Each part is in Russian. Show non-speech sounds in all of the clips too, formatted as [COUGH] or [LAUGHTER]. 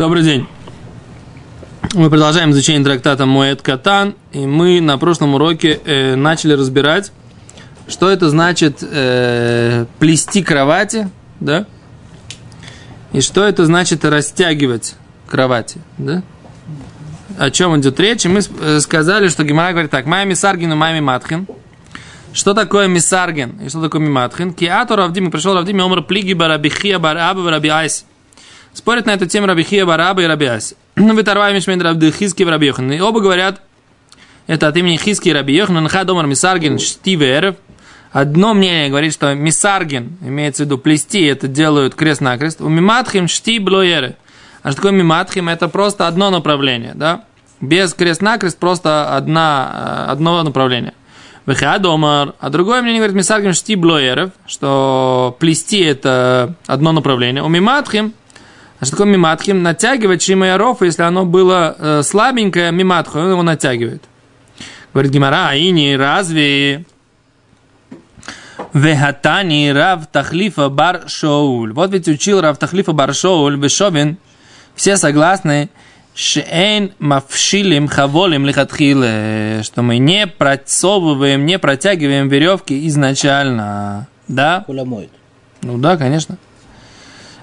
Добрый день. Мы продолжаем изучение трактата Моэт Катан, и мы на прошлом уроке э, начали разбирать, что это значит э, плести кровати, да, и что это значит растягивать кровати, да. О чем идет речь? И мы э, сказали, что Гимара говорит так, Майми Саргин и Майми Матхин. Что такое Мисарген и что такое Миматхин? Киату Равдим, пришел Равдим, и омр плиги барабихия бараба бараби айси. Спорят на эту тему Рабихия Бараба и Рабиаси. [CLEARS THROAT] Ну, Виторвай Мишмейн Рабды Хиски в Рабиохан. И оба говорят, это от имени Хиски и Рабиохан, Нха Домар Мисаргин Штивер. Одно мнение говорит, что Мисаргин, имеется в виду плести, это делают крест-накрест. У Миматхим Шти Блоеры. А что такое Миматхим? Это просто одно направление, да? Без крест-накрест просто одна, э, одно направление. Вехадомар. А другое мнение говорит Мисаргин Шти Блоеров, что плести это одно направление. У Миматхим а что такое миматхим? Натягивать шимаяров, если оно было э, слабенькое, миматху, он его натягивает. Говорит Гимара, а и не разве Вехатани Рав Тахлифа Бар Шоуль. Вот ведь учил Рав Тахлифа Бар Шоуль Бешовин. Все согласны, Шейн Мавшилим Хаволим Лихатхиле, что мы не просовываем, не протягиваем веревки изначально. Да? Кулямоид. Ну да, конечно.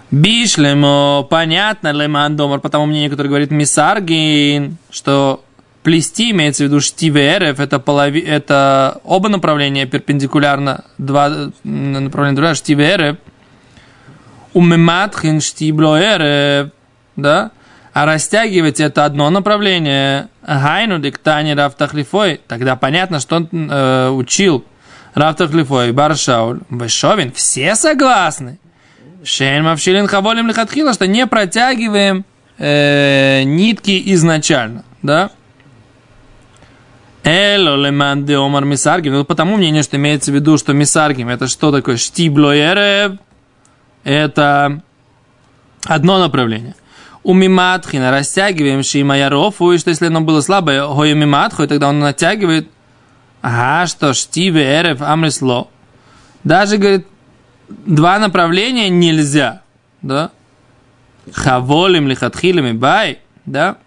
Бишлемо, понятно, леман домар, потому мнение, которое говорит Мисаргин, что плести имеется в виду штиверев, это, полови, это оба направления перпендикулярно, два направления другая, штиверев, умематхин штиблоерев, да, а растягивать это одно направление, гайну диктани рафтахлифой, тогда понятно, что он э, учил рафтахлифой, баршауль, вешовин, все согласны, Шейн мавшилин хаволим лихатхила, что не протягиваем э, нитки изначально, да? Эло леман де омар мисаргим. Ну, потому мнение, что имеется в виду, что мисаргим это что такое? Штиблоерев. Это одно направление. У миматхина растягиваем шимаярофу, и что если оно было слабое, хою миматху, и тогда он натягивает, ага, что штиве эрев амрисло. Даже, говорит, два направления нельзя, да? Хаволим лихатхилами бай, да?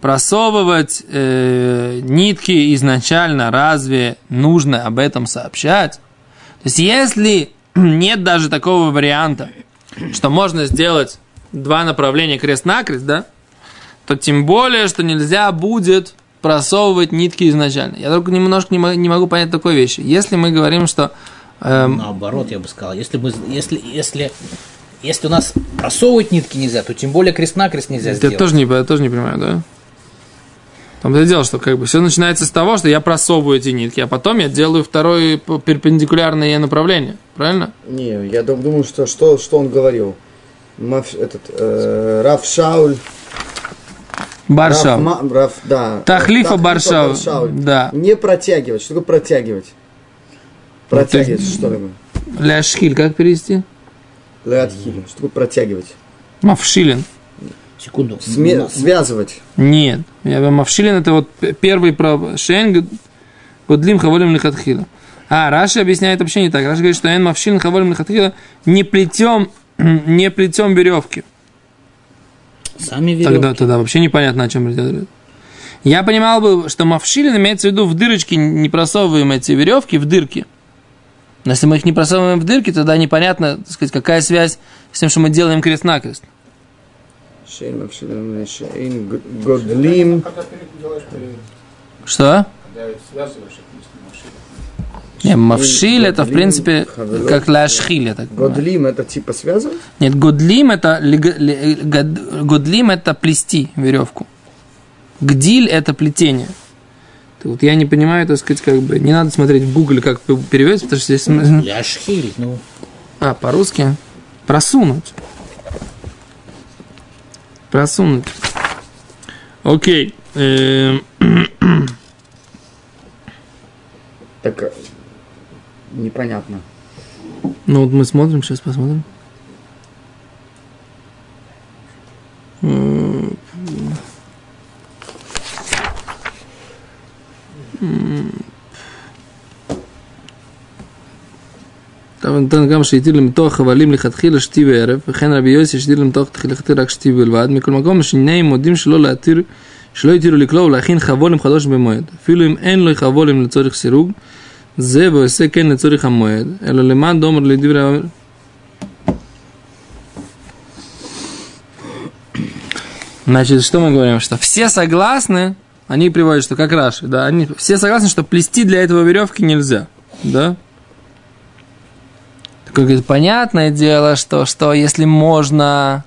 Просовывать э, нитки изначально, разве нужно об этом сообщать? То есть, если [CLEARS THROAT] нет даже такого варианта, что можно сделать два направления крест-накрест, да, то тем более, что нельзя будет просовывать нитки изначально. Я только немножко не могу понять такой вещи. Если мы говорим, что. Наоборот, я бы сказал, если, мы, если, если, если у нас просовывать нитки нельзя, то тем более крест-накрест нельзя я сделать. Тоже не, я тоже не понимаю, да? Там это дело, что как бы все начинается с того, что я просовываю эти нитки, а потом я делаю второе перпендикулярное направление. Правильно? Не, я думаю, что что, что он говорил. Мав, этот, э, Раф Шауль. Баршау. Раф, Раф, да. Тахлифа Баршау. Баршау. Да. Не протягивать. Что такое протягивать? Протягивать, ну, что такое? Ляшхиль, как перевести? Ляшхиль. Что такое протягивать? Мавшилин. Секунду. Сме- связывать. Нет. Я Мавшилин это вот первый про Шейн Годлим Хаволим Лихатхила. А, Раша объясняет вообще не так. Раша говорит, что Эн Мавшилин Хаволим Лихатхила не плетем, [CLEARS THROAT] не плетем веревки. Сами веревки. Тогда, тогда вообще непонятно, о чем идет. Я понимал бы, что Мавшилин имеется в виду в дырочки не просовываем эти веревки в дырки. Но если мы их не просовываем в дырки, тогда непонятно, так сказать, какая связь с тем, что мы делаем крест-накрест. Что? Не, мавшиль это, в принципе, как ляшхиль. Это, годлим это типа связывать? Нет, годлим это, годлим это плести веревку. Гдиль это плетение. Вот я не понимаю, так сказать, как бы, не надо смотреть в Google, как переводится, потому что здесь... Ляшхиль, ну. А, по-русски? Просунуть. Просунуть. Окей. Эм. Так, э, непонятно. Ну вот мы смотрим, сейчас посмотрим. там там שהתיר למתוח חבלים לכתחילה שתי וערב, וכן רבי יוסי שהתיר למתוח לכתחילה רק שתי בלבד, מכל מקום שני מודים שלא להתיר, שלא התירו לקלוא ולהכין חבולים חדוש במועד, אפילו אם אין לו חבולים לצורך סירוג, זה ועושה כן לצורך המועד, אלא למען דומר לדברי האומר. Значит, что мы говорим? Что все согласны, они приводят, что как Раши, да, они все согласны, что плести для этого веревки нельзя, да? Так, говорит, понятное дело, что, что если можно,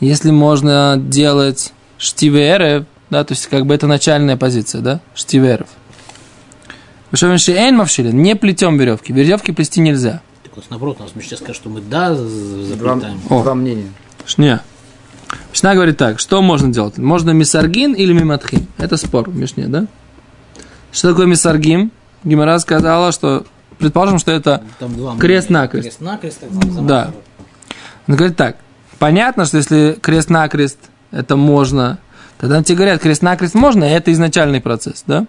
если можно делать штиверы, да, то есть как бы это начальная позиция, да, штиверов. Не плетем веревки. Веревки плести нельзя. Так вот, наоборот, у нас Мишна скажет, что мы да Два, заплетаем. О. два мнения. Не. Мишна говорит так, что можно делать? Можно мисаргин или миматхин? Это спор в Мишне, да? Что такое мисаргин? Гимара сказала, что предположим, что это два Крест-накрест. Крест-накрест, Да. замазывают. Он говорит так, понятно, что если крест-накрест это можно, тогда тебе говорят, крест-накрест можно, и это изначальный процесс, да?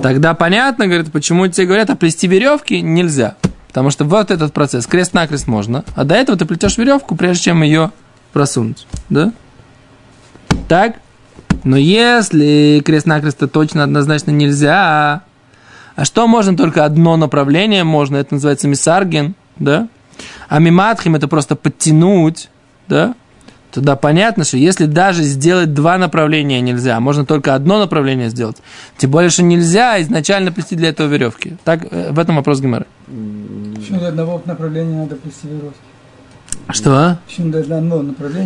Тогда понятно, говорит, почему тебе говорят, а плести веревки нельзя. Потому что вот этот процесс, крест-накрест можно, а до этого ты плетешь веревку, прежде чем ее просунуть, да? Так? Но если крест-накрест точно однозначно нельзя, а что можно только одно направление можно, это называется мисарген, да? А миматхим это просто подтянуть, да? Тогда понятно, что если даже сделать два направления нельзя, можно только одно направление сделать, тем более, что нельзя изначально плести для этого веревки. Так, э, в этом вопрос Гимара. Почему до одного направления надо плести веревки? Что? а?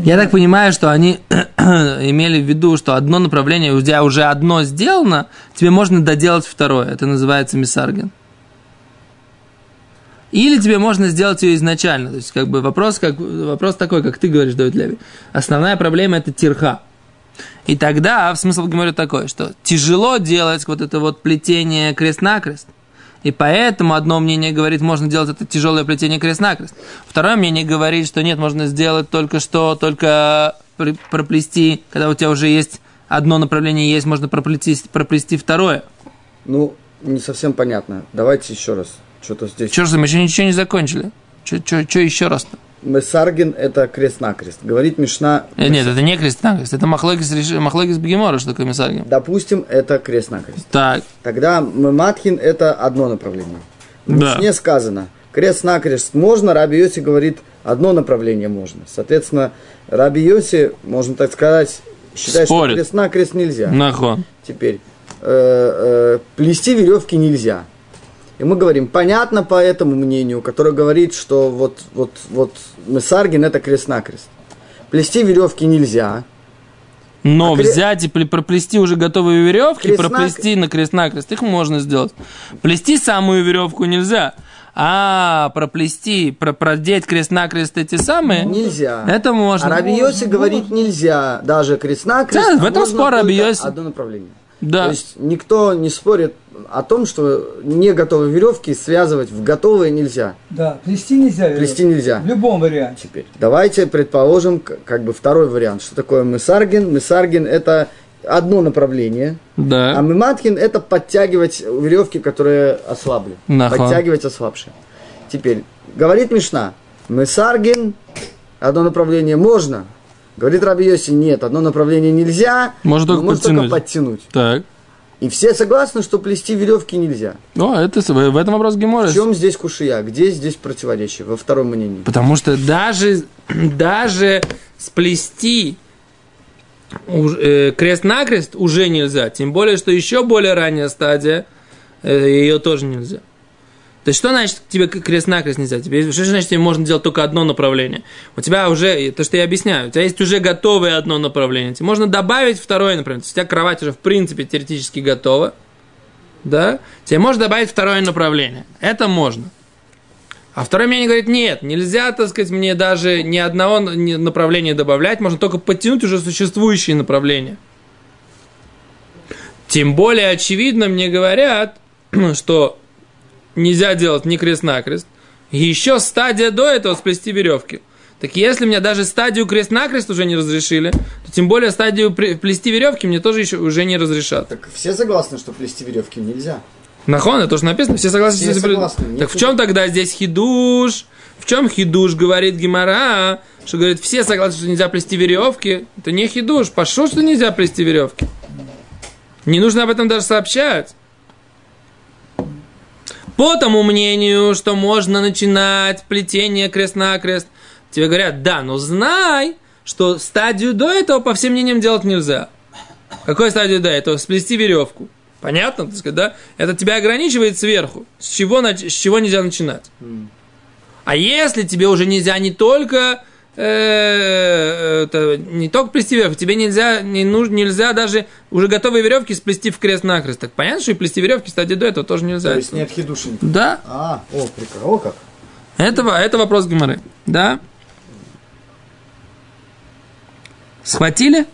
Я так понимаю, что они [CLEARS THROAT] имели в виду, что одно направление, у тебя уже одно сделано, тебе можно доделать второе. Это называется мисарген. Или тебе можно сделать ее изначально. То есть, как бы вопрос, как, вопрос такой, как ты говоришь, Давид Леви. Основная проблема – это тирха. И тогда смысл Гемора такой, что тяжело делать вот это вот плетение крест-накрест. И поэтому одно мнение говорит, можно делать это тяжелое плетение крест-накрест. Второе мнение говорит, что нет, можно сделать только что, только при- проплести, когда у тебя уже есть одно направление есть, можно проплести, проплести второе. Ну, не совсем понятно. Давайте еще раз. Что-то здесь. Че же, мы еще ничего не закончили. Что еще раз-то? Месаргин – это крест-накрест. Говорит Мишна, Э, Нет, это не крест-накрест, это махлогис, махлогис бегемора, что такое мисаргин. допустим, это крест-накрест. Так, Тогда Матхин – это одно направление. В Да. Мишне сказано, крест-накрест можно, Раби Йоси говорит, одно направление можно. Соответственно, Раби Йоси, можно так сказать, считает, Спорит. что крест-накрест нельзя. нахон. Теперь, э, э, плести веревки нельзя. И мы говорим, понятно по этому мнению, которое говорит, что вот, вот, вот Месаргин это крест-накрест. Плести веревки нельзя. Но А взять и пле- проплести уже готовые веревки, Крест-накрест. проплести на крест-накрест, их можно сделать. Плести самую веревку нельзя. А проплести, про- продеть крест-накрест эти самые, Нельзя. это можно. А Раби Йоси говорит нельзя даже крест-накрест. Да, в а этом можно спор Раби только Йоси. Одно направление. Да. То есть никто не спорит о том, что не готовые веревки связывать в готовые нельзя. Да, плести нельзя. веревки. Плести нельзя. В любом варианте. Теперь давайте предположим как бы второй вариант. Что такое Месаргин? Месаргин это одно направление, а Да. Мематкин это подтягивать веревки, которые ослабли. Наха. Подтягивать ослабшие. Теперь, говорит Мишна, Месаргин, одно направление можно. Говорит Раби Йоси, нет, одно направление нельзя. Можно только но можно подтянуть. подтянуть. Так. И все согласны, что плести веревки нельзя. О, это с- в этом вопрос Гемора. В чем здесь кушия? Где здесь противоречие? Во втором мнении. Потому что даже, [CLEARS THROAT] даже сплести э, крест-накрест уже нельзя. Тем более, что еще более ранняя стадия, э, ее тоже нельзя. То есть, что значит тебе крест-накрест нельзя? Тебе, что значит тебе можно делать только одно направление? У тебя уже, то, что я объясняю, у тебя есть уже готовое одно направление. Тебе можно добавить второе направление. У тебя кровать уже в принципе теоретически готова. Да? Тебе можно добавить второе направление. Это можно. А второй мнение говорит, нет, нельзя, так сказать, мне даже ни одного направления добавлять, можно только подтянуть уже существующие направления. Тем более очевидно мне говорят, [CLEARS THROAT] что нельзя делать ни крест-накрест, еще стадия до этого сплести веревки. Так если мне даже стадию крест-накрест уже не разрешили, то тем более стадию плести веревки мне тоже еще уже не разрешат. Так все согласны, что плести веревки нельзя. Нахон, это тоже написано, все согласны Все согласны, Так нет в чем тогда здесь хидуш? В чем хидуш, говорит Гимара, что говорит, все согласны, что нельзя плести веревки. Это не хидуш, пошел, что нельзя плести веревки. Не нужно об этом даже сообщать. По тому мнению, что можно начинать плетение крест-накрест, тебе говорят, да, но знай, что стадию до этого, по всем мнениям, делать нельзя. Какой стадию до этого? Сплести веревку. Понятно, так сказать, да? Это тебя ограничивает сверху. С чего, с чего нельзя начинать? А если тебе уже нельзя не только это, не только плести веревку, тебе нельзя, не нужно, нельзя даже уже готовые веревки сплести в крест-накрест. Так понятно, что и плести веревки, кстати, до этого тоже нельзя. То есть нет хидушин. Да, А, о, прикольно. О, как. это, это вопрос Гимары. Да? Схватили?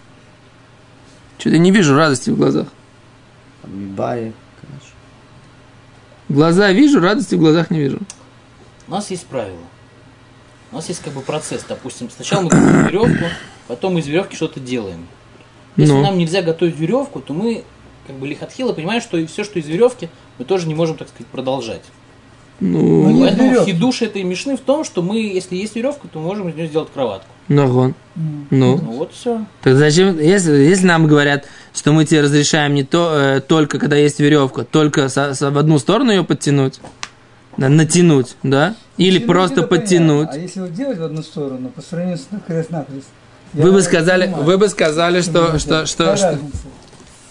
Что-то не вижу радости в глазах. Мибаи, конечно. Глаза вижу, радости в глазах не вижу. У нас есть правило. У нас есть как бы процесс. Допустим, сначала мы готовим [COUGHS] веревку, потом из веревки что-то делаем. Если Ну. нам нельзя готовить веревку, то мы как бы лихотхило понимаем, что и все, что из веревки, мы тоже не можем, так сказать, продолжать. Ну, Ну, Поэтому веревки. хидуш этой мишны в том, что мы, если есть веревка, то мы можем из нее сделать кроватку. нагон. М. Ну. Ну вот все. Так зачем, если, если нам говорят, что мы тебе разрешаем не то, э, только когда есть веревка, только со- со- в одну сторону ее подтянуть, натянуть, да? Или Ну, просто это понятно. подтянуть. А если вот делать в одну сторону, по сравнению с крест-накрест? Вы бы сказали, понимаю. вы бы сказали, что, Что что, что, что-?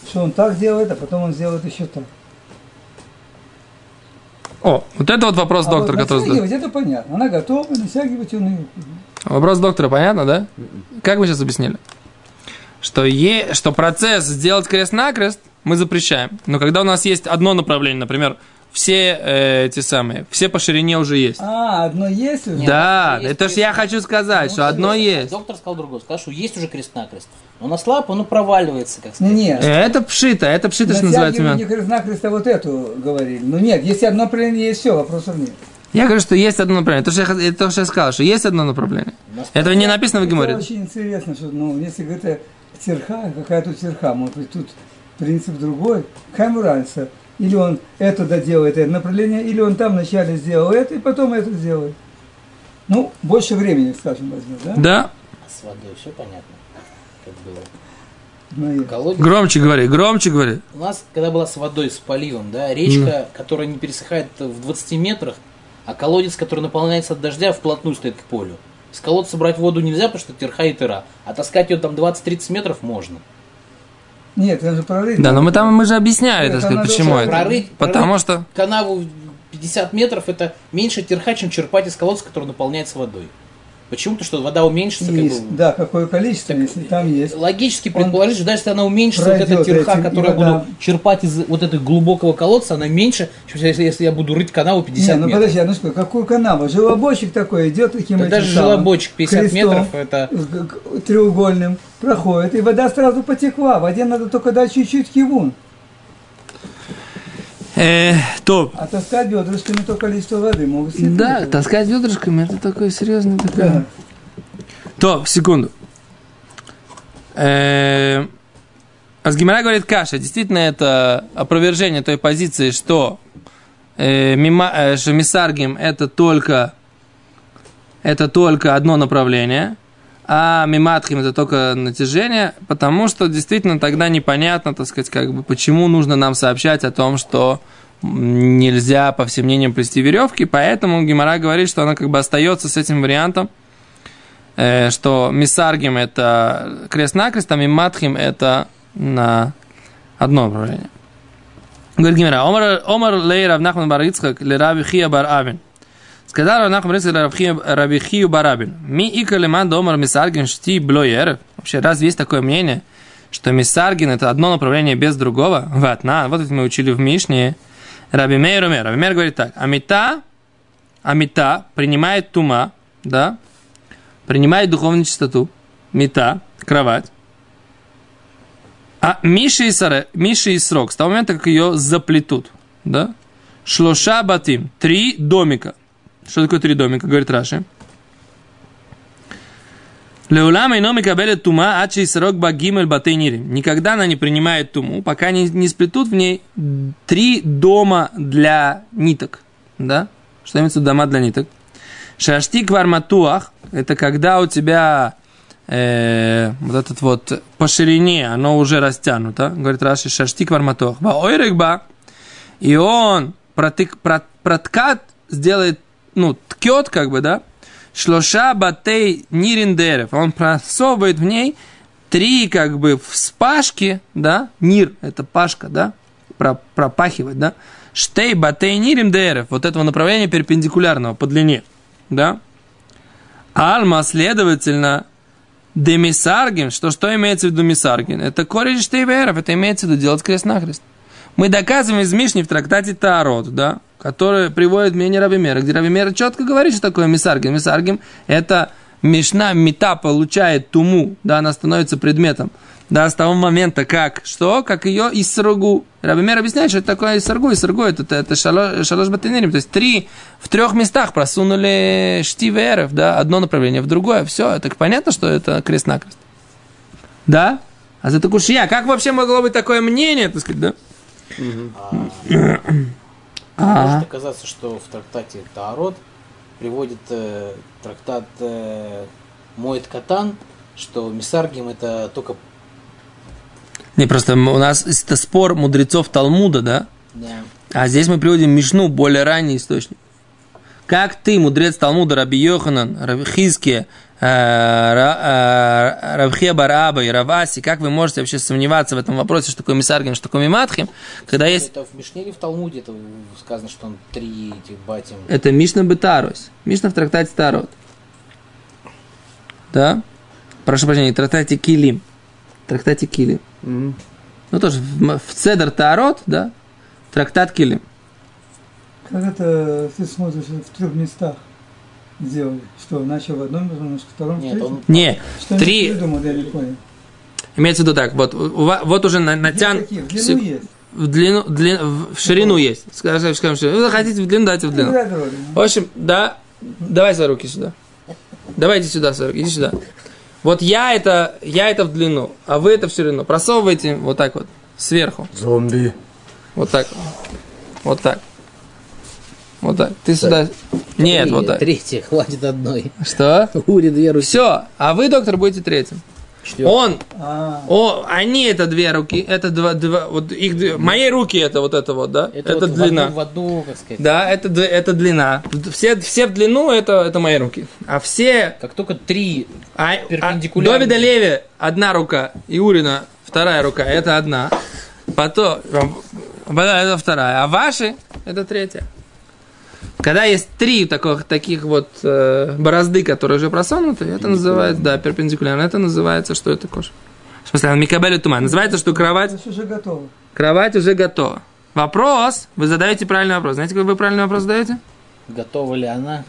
Что он так делает, а потом он сделает еще так. О, вот это вот вопрос А доктора, вот который натягивать, это понятно. Она готова, натягивать он ее. Вопрос доктора понятно, да? Как вы сейчас объяснили? Что, е, что процесс сделать крест-накрест мы запрещаем. Но когда у нас есть одно направление, например, все э, эти самые, все по ширине уже есть. А, одно есть уже? Нет. да, есть это же я хочу сказать, Ну, что одно серьезно, есть. Доктор сказал другое. Сказал, что есть уже крест-накрест. Но на слаб он проваливается, как Не, сказать. нет. Э, Это пшито, это пшито, что называется. Натягивание Мэн. крест-накрест, а вот эту говорили. Ну нет, если одно направление есть, все, вопросов нет. Я говорю, что есть одно направление. То, что я, это то, что я сказал, что есть одно направление. Этого не написано в Это Геморе. очень интересно, что, ну, если говорить терха, какая тут терха, может быть, тут принцип другой. Какая ему разница? Или он это доделает, это направление, или он там вначале сделал это, и потом это сделает. Ну, больше времени, скажем, возьмет, да? Да, С водой все понятно, как было. Наверное. Колодец. громче говори, громче говори. У нас, когда была с водой, с поливом, да, речка, которая не пересыхает в 20 метрах, а колодец, который наполняется от дождя, вплотную стоит к полю. С колодца брать воду нельзя, потому что терха и тыра. А таскать ее там 20-30 метров можно. Нет, это же прорыть. Да, но мы там мы же объясняли, Нет, так сказать, почему это. Прорыть, Потому прорыть что канаву 50 метров это меньше терха, чем черпать из колодца, который наполняется водой. Почему-то, что вода уменьшится, как Есть, бы, да, какое количество, если там есть. Логически предположить, что даже если она уменьшится, вот эта терха, этим, которую я вода- буду черпать из вот этого глубокого колодца, она меньше, чем если, если я буду рыть канаву 50 Не, ну метров. подожди, а ну что, какую канаву? Желобочек такой идет таким Да даже самым желобочек 50 крестом, метров это... треугольным проходит, и вода сразу потекла. Воде надо только дать чуть-чуть кивун. Э, то, А таскать бедрышками то количество воды могут себе да, таскать ведрышками, это такое серьезное Да. такое. То, секунду. Э, Азгимара говорит каша. Действительно, это опровержение той позиции, что, э, мима, э, что мисаргим это только, это только одно направление, а миматхим это только натяжение, потому что действительно тогда непонятно, так сказать, как бы, почему нужно нам сообщать о том, что нельзя, по всем мнениям, плести веревки, поэтому Гимара говорит, что она как бы остается с этим вариантом, э, что мисаргим это крест-накрест, а миматхим это на одно направление. Говорит Гимара, Омар, Омар лей Рав Нахман бар Ицхак ле Раби Хия бар Авин. Сказал Рав Нахман бар Ицхак ле Рав Хия- Раби Хию бар Авин. Ми ика леман до Омар мисаргин шти блоер. Вообще, разве есть такое мнение, что мисаргин это одно направление без другого? Ватна, вот это мы учили в Мишне. Раби Мейр Умер. Раби Мейр говорит так. Амита, Амита принимает тума, да, принимает духовную чистоту, мета, кровать. А Миша и, Саре, Миша и Срок, с того момента, как ее заплетут, да, шлоша батим, три домика. Что такое три домика, говорит Раши? Леулама ино микабелет тума, ачи срок багимель батейнирим. Никогда она не принимает туму, пока не, не сплетут в ней три дома для ниток. Да? Что имеется в дома для ниток? Шаштик варматуах – это когда у тебя э, вот этот вот по ширине оно уже растянуто. Говорит Раши, шаштик варматуах. Ба И он протык, прот, проткат сделает, ну, ткет как бы, да, шлоша батей нириндерев. Он просовывает в ней три как бы вспашки, да, нир, это пашка, да, пропахивать, да, штей батей нириндерев, вот этого направления перпендикулярного по длине, да. Альма, следовательно, демисаргин, что что имеется в виду мисаргин? Это корень штейверов, это имеется в виду делать крест-накрест. Мы доказываем из Мишни в трактате Таарот, да, который приводит мнение Равимера, где Равимера четко говорит, что такое мисаргим. Мисаргим – это Мишна Мита получает туму, да, она становится предметом, да, с того момента, как, что, как ее Иссаргу. Рабимер объясняет, что это такое Иссаргу. Иссаргу это, это, это шалош, шалош батенерим, то есть три, в трех местах просунули штиверов, да, одно направление в другое, все, так понятно, что это крест-накрест. Да? А за такушья, как вообще могло быть такое мнение, так сказать, да? [CLEARS THROAT] А. Может оказаться, что в трактате Таарот приводит э, трактат э, Моет Катан, что Мисаргим это только... Не, просто у нас это спор мудрецов Талмуда, да? Да. А здесь мы приводим Мишну, более ранний источник. Как ты, мудрец Талмуда, Раби Йоханан, Раби Э, э, Равхе Бараба и Раваси, как вы можете вообще сомневаться в этом вопросе, что такое Мисаргин, что такое Миматхим, когда есть... Это в Мишне или в Талмуде это сказано, что он три этих батим? Это Мишна Бетарос. Мишна в трактате Тарот. Да? Прошу прощения, трактате Килим. Трактате Килим. Mm-hmm. Ну тоже в, в Цедр Тарот, да? Трактат Килим. Как это ты смотришь в трех местах? сделали? Что, начал в одном, немножко в втором, Нет, он... Не, что три... Придумал, я не понял. Имеется в виду так, вот, вот уже на, натян... В длину есть. В длину, длину, в ширину есть. Скажем, скажем, что вы захотите в длину, дайте в длину. В общем, да, давай свои руки сюда. Давайте сюда, свои руки, иди сюда. Вот я это, я это в длину, а вы это в ширину. Просовывайте вот так вот, сверху. Зомби. Вот так. Вот так. Вот так. Ты сюда. Нет, Три, вот так. Третья, хватит одной. Что? [LAUGHS] Ури две руки. Все. А вы, доктор, будете третьим. Четвертый. Он, А, о, они это две руки, это два, два вот их, две- мои руки это вот это вот, да, это, Это, вот длина, В одну, в одну, как сказать. да, это это длина, все все в длину это это мои руки, а все, Как только три а, а Перпендикулярно. Довида Леви одна рука и Урина вторая рука, это одна, потом потом это вторая, а ваши это третья. Когда есть три таких, таких вот э, борозды, которые уже просунуты, это называется, да, перпендикулярно, это называется, что это кожа. В смысле, Микабель туман. Называется, что кровать, это уже готово. кровать уже готова. Вопрос, вы задаете правильный вопрос. Знаете, какой вы правильный вопрос задаете? готова ли она?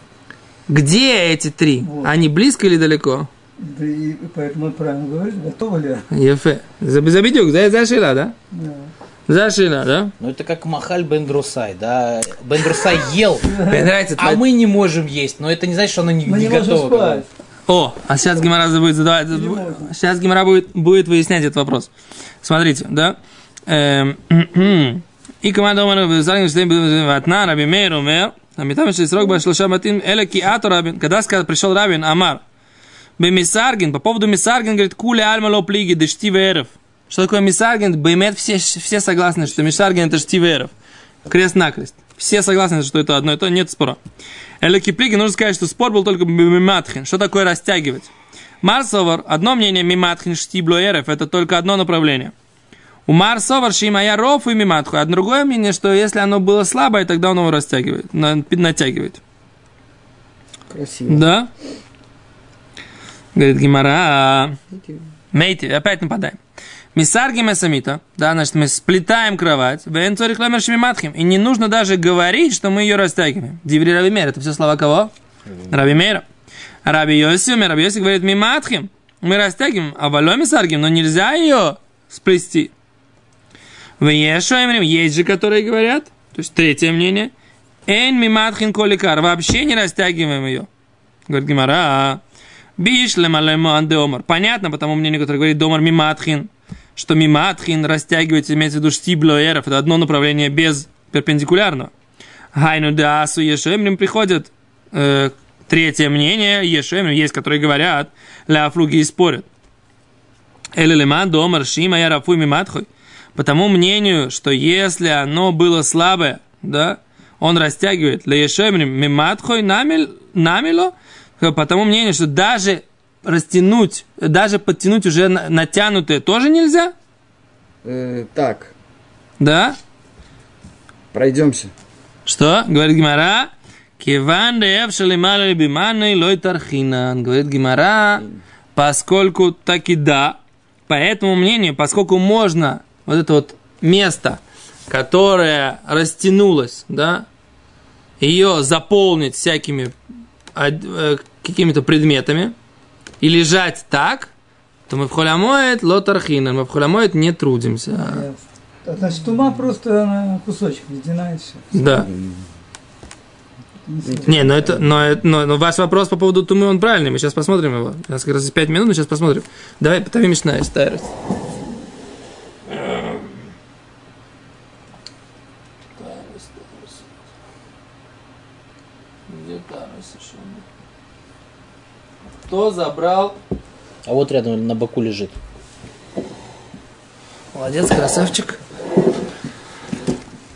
Где эти три? Вот. Они близко или далеко? Да и поэтому правильно говорит, готово ли? Ефе. Забедюк, за зашила, да? Да. Зашила, да? Ну это как Махаль Бендрусай, да? Бендрусай ел, Мне нравится а твоя- мы не можем есть, но это не значит, что она не, Мы не не готова. спать. О, а сейчас Гимара будет задавать. Сейчас Гимара будет, будет выяснять этот вопрос. Смотрите, да? Эм, И команда Заргин Штейн Ватна Раби Мейр умер. А метам что срок Башлуша Матин Эля Киато Рабин. Когда сказал, пришел Рабин Амар. Бемисаргин, по поводу Мисаргин, говорит, кули альма ло плиги, да штиверов. Что такое Мисаргин? Бемет все, все согласны, что Мисаргин это штиверов. Крест-накрест. Все согласны, что это одно и то, нет спора. Эля Киплиги, нужно сказать, что спор был только миматхин. Что такое растягивать? Марсовар, одно мнение миматхин штиблоеров, это только одно направление. У Марсовар шимая ров и миматху, а другое мнение, что если оно было слабое, тогда он его растягивает, на- натягивает. Красиво. Да? Говорит Гимара. Мейти, опять нападаем. Мисарги Месамита, да, значит, мы сплетаем кровать, и не нужно даже говорить, что мы ее растягиваем. Диври Раби Мейр, это все слова кого? Раби Мейра. Раби Йоси, умер, Раби Йоси говорит, миматхим, мы растягиваем, а валё мисаргим, но нельзя ее сплести. В Ешуэмрим есть же, которые говорят, то есть третье мнение, Эн миматхин коликар, вообще не растягиваем ее. Говорит Гимара, Биш лемалеман де омар. Понятно, потому мнению, которое говорит домар миматхин, что миматхин растягивается, имеется в виду штиблоеров, это одно направление без перпендикулярного. Хайну да асу ешемрим приходит э, третье мнение, ешемрим, есть, которые говорят, ля фруги и спорят. Элелеман домар шима я рафуй миматхой. По тому мнению, что если оно было слабое, да, он растягивает леешемрим миматхой намил, намило, по тому мнению, что даже растянуть, даже подтянуть уже на- натянутое тоже нельзя, Э, так, да? пройдемся. Что? Говорит Гимара. Киван деев шалимали биманы лой тархинан. Говорит Гимара, поскольку таки да, по этому мнению, поскольку можно вот это вот место, которое растянулось, да, ее заполнить всякими од- э, какими-то предметами и лежать так, то мы в холямоет лотархинан, мы в холямоет не трудимся. А Значит, ума просто кусочек ледяная все. Да. Не, но это, но, но, но ваш вопрос по поводу тумы, он правильный. Мы сейчас посмотрим его. У нас как раз 5 минут, мы сейчас посмотрим. Давай, потом Мишна Стайрес. Кто забрал? А вот рядом на боку лежит. Молодец, красавчик.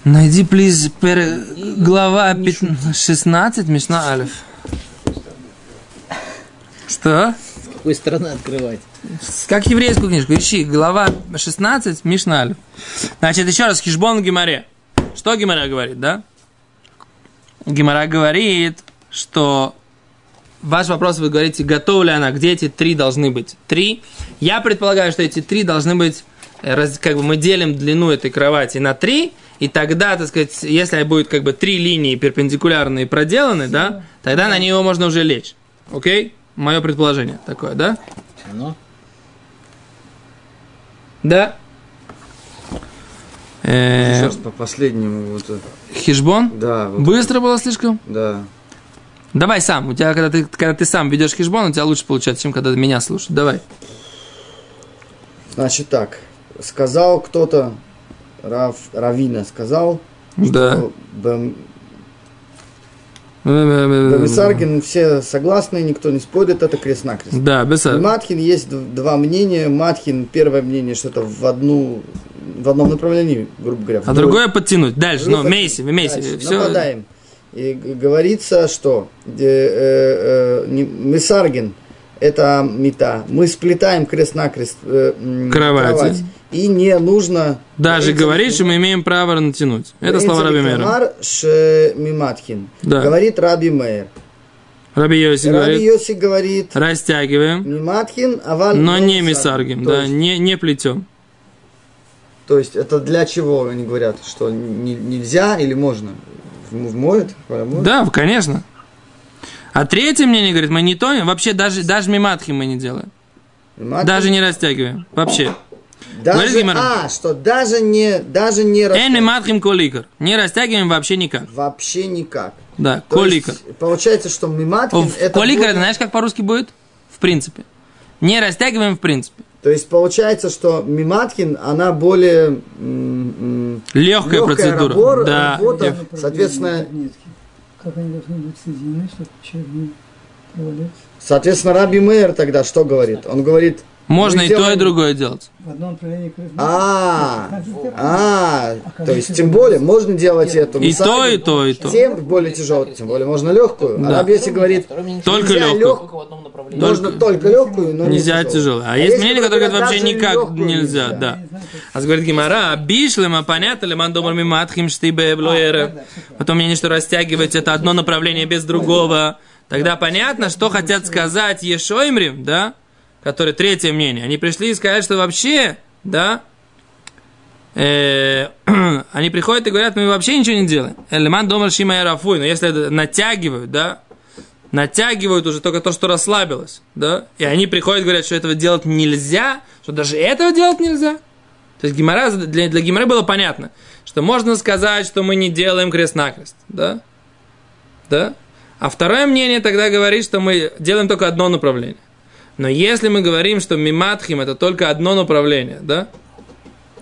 Найди, плиз, пер... глава пят- 16, Мишна Алиф. Что? С какой стороны открывать? Как еврейскую книжку, ищи, глава 16, Мишна Алиф. Значит, еще раз, Хижбон Гимаре. Что Гимара говорит, да? Гимара говорит, что ваш вопрос, вы говорите, готова ли она, где эти три должны быть? Три. Я предполагаю, что эти три должны быть, э, как бы мы делим длину этой кровати на три, и тогда, так сказать, если будет как бы три линии перпендикулярные проделаны, да, тогда на нее можно уже лечь. Окей? Мое предположение такое, да? Ну, Да. Э, Сейчас по последнему вот. э, Хижбон? Да, вот, Быстро было слишком? да. Давай сам. У тебя, когда ты, когда ты сам ведешь хижбон, у тебя лучше получается, чем когда меня слушают. Давай. Значит так, сказал кто-то, Рав, Равина сказал, Да. что Бемисаргин все согласны, никто не спорит, это крест-накрест. Да, без У Маткин есть д- два мнения. Маткин, первое мнение, что это в одну в одном направлении, грубо говоря. А вдоль. другое подтянуть. Дальше. Ну, Другое мейси, мейси. Все. Нападаем. И говорится, что э, э, Месаргин это мета. Мы сплетаем крест-накрест э, м, Кровати. И не нужно... Даже Эйцем говорит, что мы имеем право натянуть. Это слова Раби Мейра. Да. Говорит Раби Мейер. Раби Йоси Раби говорит, Йоси говорит растягиваем, миматкин, аваль но не мисаргин. мисаргим, да, есть- не, не плетем. То есть это для чего они говорят, что не- нельзя или можно? Моет? Да, конечно. А третье мнение говорит, мы не тонем, вообще даже, даже миматхи мы не делаем. Миматкин. Даже не растягиваем. Вообще. Даже, Говорит а, что даже не, даже не Эн растягиваем. миматхим коликар. Не растягиваем вообще никак. Вообще никак. Да, То коликар. есть, получается, что миматкин В- это Коликар, будет- это знаешь, как по-русски будет? В принципе. Не растягиваем в принципе. То есть получается, что миматкин, она более м, м, Легкая легкая процедура. работа, да. работа, Лег- соответственно. Как они должны быть соединены, чтобы человек не провалился? соответственно, Раби Мейер тогда что говорит? Он говорит, Можно и то, и другое делать. В одном направлении крыса. а, а, то есть тем более можно делать эту И то, и то, и то. Тем более тяжелую, тем более можно легкую. А Да. Раби Йоси говорит, Только легкую. Только- можно только легкую, но не Нельзя тяжелую. тяжелое. А есть мнение, которое говорит, вообще никак нельзя. Да. А говорит Гимара, а бишлема, понятно ли, мандомар миматхим штибе блоера. Потом мнение, что растягивать это одно направление без другого. Тогда понятно, что хотят сказать Ешоймрим, да, который третье мнение. Они пришли и сказали, что вообще, да, э, [CLEARS THROAT] они приходят и говорят, мы вообще ничего не делаем. Элеман домар шима рафуй. Но если это натягивают, да, натягивают уже только то, что расслабилось, да, и они приходят говорят, что этого делать нельзя, что даже этого делать нельзя. То есть Гимара, для, для Гимары было понятно, что можно сказать, что мы не делаем крест-накрест, да, да, а второе мнение тогда говорит, что мы делаем только одно направление. Но если мы говорим, что миматхим это только одно направление, да,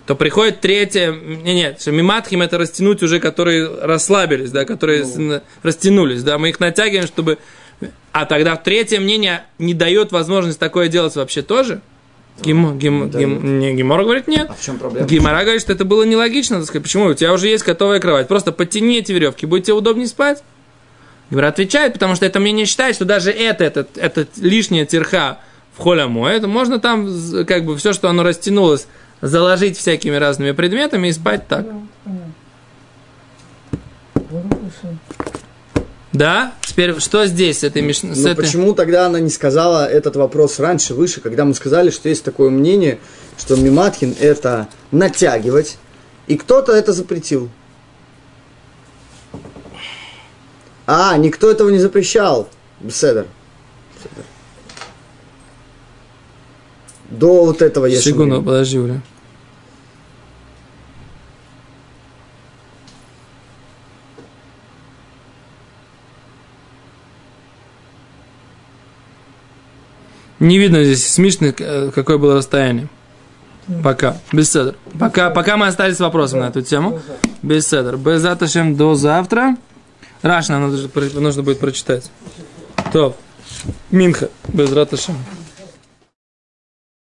то приходит третье, не, нет, что миматхим это растянуть уже, которые расслабились, да, которые с- растянулись, да, мы их натягиваем, чтобы... А тогда третье мнение не дает возможность такое делать вообще тоже? Гим, гим, гим, не, Гимора говорит нет. А в чем проблема? Гимара говорит, что это было нелогично, так сказать. Почему? У тебя уже есть готовая кровать. Просто подтяни эти веревки, будет тебе удобнее спать. Гимара отвечает, потому что это мнение считает, что даже это, это, это лишняя терха в холяму, это можно там, как бы, все, что оно растянулось, заложить всякими разными предметами и спать так. Да? Теперь, что здесь с этой мишной? Но почему тогда она не сказала этот вопрос раньше, выше, когда мы сказали, что есть такое мнение, что миматхин это натягивать, и кто-то это запретил? А, никто этого не запрещал. Беседер. Беседер. До вот этого есть. Секунду, подожди, Уля. Не видно здесь с э, какое было расстояние. Пока. Без седр. Пока, пока мы остались с вопросом на эту тему. Без седр. Без заташем до завтра. Раш нам нужно, нужно будет прочитать. То. Минха. Без раташем.